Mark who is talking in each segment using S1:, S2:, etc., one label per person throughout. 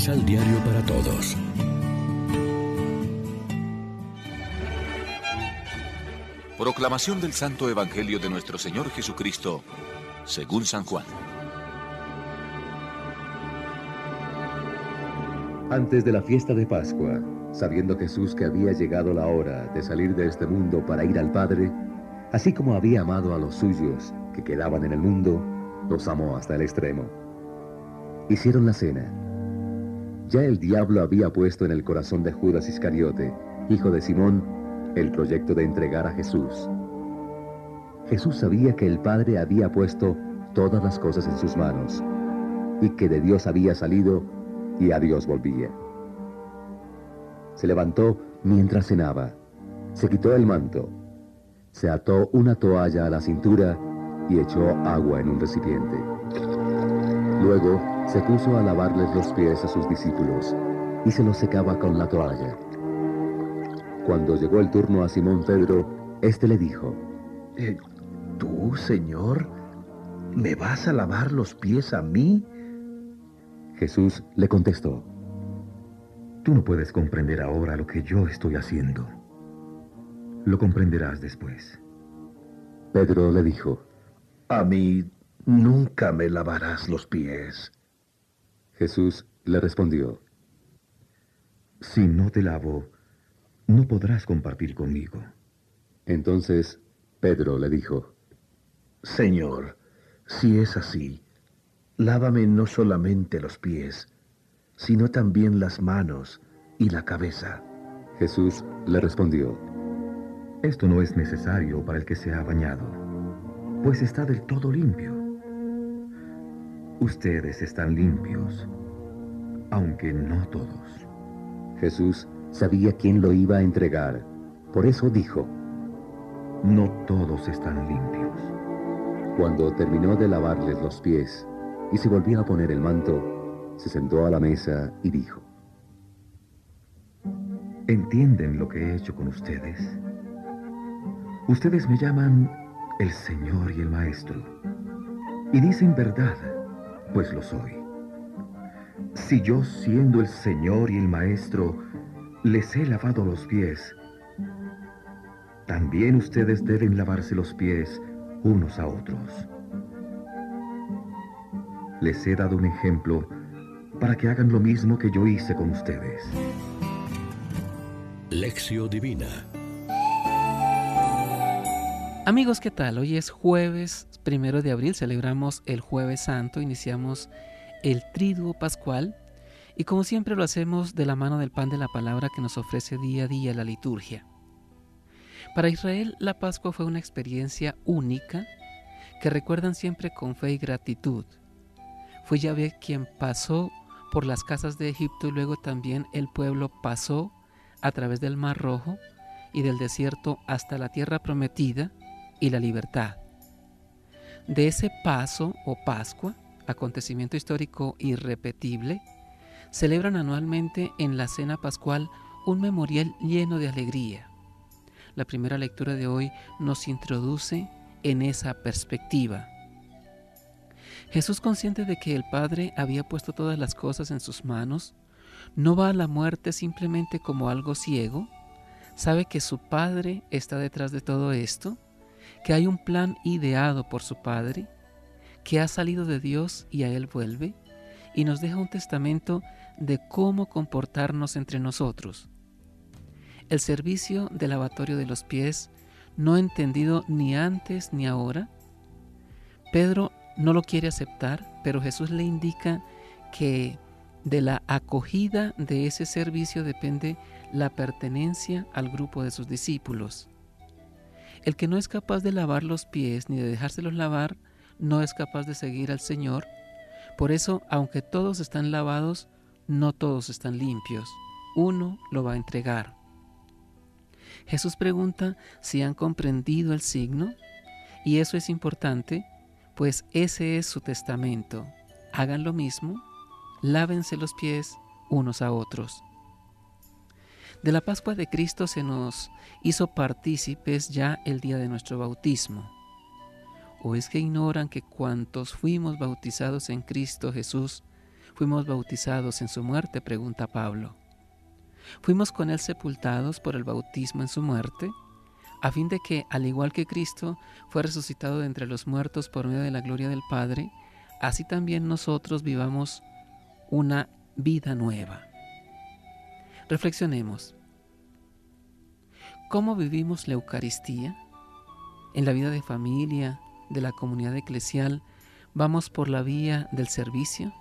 S1: Misal Diario para Todos.
S2: Proclamación del Santo Evangelio de nuestro Señor Jesucristo, según San Juan.
S3: Antes de la fiesta de Pascua, sabiendo Jesús que había llegado la hora de salir de este mundo para ir al Padre, así como había amado a los suyos que quedaban en el mundo, los amó hasta el extremo. Hicieron la cena. Ya el diablo había puesto en el corazón de Judas Iscariote, hijo de Simón, el proyecto de entregar a Jesús. Jesús sabía que el Padre había puesto todas las cosas en sus manos y que de Dios había salido y a Dios volvía. Se levantó mientras cenaba, se quitó el manto, se ató una toalla a la cintura y echó agua en un recipiente. Luego se puso a lavarles los pies a sus discípulos y se los secaba con la toalla. Cuando llegó el turno a Simón Pedro, éste le dijo,
S4: eh, ¿Tú, Señor, me vas a lavar los pies a mí?
S3: Jesús le contestó,
S5: Tú no puedes comprender ahora lo que yo estoy haciendo. Lo comprenderás después.
S3: Pedro le dijo,
S4: A mí nunca me lavarás los pies.
S3: Jesús le respondió,
S5: Si no te lavo, no podrás compartir conmigo.
S3: Entonces Pedro le dijo,
S4: Señor, si es así, Lávame no solamente los pies, sino también las manos y la cabeza.
S3: Jesús le respondió,
S5: Esto no es necesario para el que se ha bañado, pues está del todo limpio. Ustedes están limpios, aunque no todos.
S3: Jesús sabía quién lo iba a entregar, por eso dijo,
S5: No todos están limpios.
S3: Cuando terminó de lavarles los pies, y se volvió a poner el manto, se sentó a la mesa y dijo,
S5: ¿Entienden lo que he hecho con ustedes? Ustedes me llaman el Señor y el Maestro, y dicen verdad, pues lo soy. Si yo, siendo el Señor y el Maestro, les he lavado los pies, también ustedes deben lavarse los pies unos a otros. Les he dado un ejemplo para que hagan lo mismo que yo hice con ustedes.
S1: Lección Divina
S6: Amigos, ¿qué tal? Hoy es jueves primero de abril, celebramos el Jueves Santo, iniciamos el Triduo Pascual y como siempre lo hacemos de la mano del pan de la palabra que nos ofrece día a día la liturgia. Para Israel la Pascua fue una experiencia única que recuerdan siempre con fe y gratitud. Fue Yahvé quien pasó por las casas de Egipto y luego también el pueblo pasó a través del Mar Rojo y del desierto hasta la tierra prometida y la libertad. De ese paso o Pascua, acontecimiento histórico irrepetible, celebran anualmente en la cena pascual un memorial lleno de alegría. La primera lectura de hoy nos introduce en esa perspectiva. Jesús, consciente de que el Padre había puesto todas las cosas en sus manos, no va a la muerte simplemente como algo ciego, sabe que su Padre está detrás de todo esto, que hay un plan ideado por su Padre, que ha salido de Dios y a Él vuelve, y nos deja un testamento de cómo comportarnos entre nosotros. El servicio del lavatorio de los pies, no entendido ni antes ni ahora, Pedro no lo quiere aceptar, pero Jesús le indica que de la acogida de ese servicio depende la pertenencia al grupo de sus discípulos. El que no es capaz de lavar los pies ni de dejárselos lavar, no es capaz de seguir al Señor. Por eso, aunque todos están lavados, no todos están limpios. Uno lo va a entregar. Jesús pregunta si han comprendido el signo, y eso es importante pues ese es su testamento. Hagan lo mismo, lávense los pies unos a otros. De la Pascua de Cristo se nos hizo partícipes ya el día de nuestro bautismo. ¿O es que ignoran que cuantos fuimos bautizados en Cristo Jesús, fuimos bautizados en su muerte? pregunta Pablo. Fuimos con él sepultados por el bautismo en su muerte, a fin de que, al igual que Cristo fue resucitado de entre los muertos por medio de la gloria del Padre, así también nosotros vivamos una vida nueva. Reflexionemos. ¿Cómo vivimos la Eucaristía? En la vida de familia, de la comunidad eclesial, ¿vamos por la vía del servicio?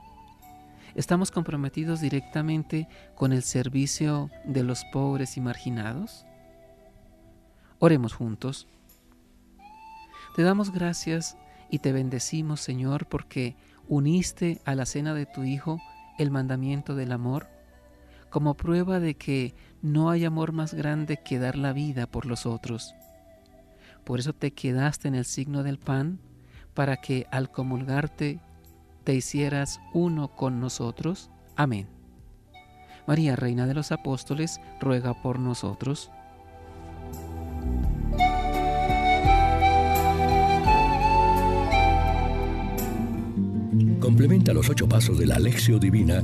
S6: ¿Estamos comprometidos directamente con el servicio de los pobres y marginados? Oremos juntos. Te damos gracias y te bendecimos, Señor, porque uniste a la cena de tu Hijo el mandamiento del amor como prueba de que no hay amor más grande que dar la vida por los otros. Por eso te quedaste en el signo del pan, para que al comulgarte te hicieras uno con nosotros. Amén. María, Reina de los Apóstoles, ruega por nosotros.
S1: Complementa los ocho pasos de la Alexio Divina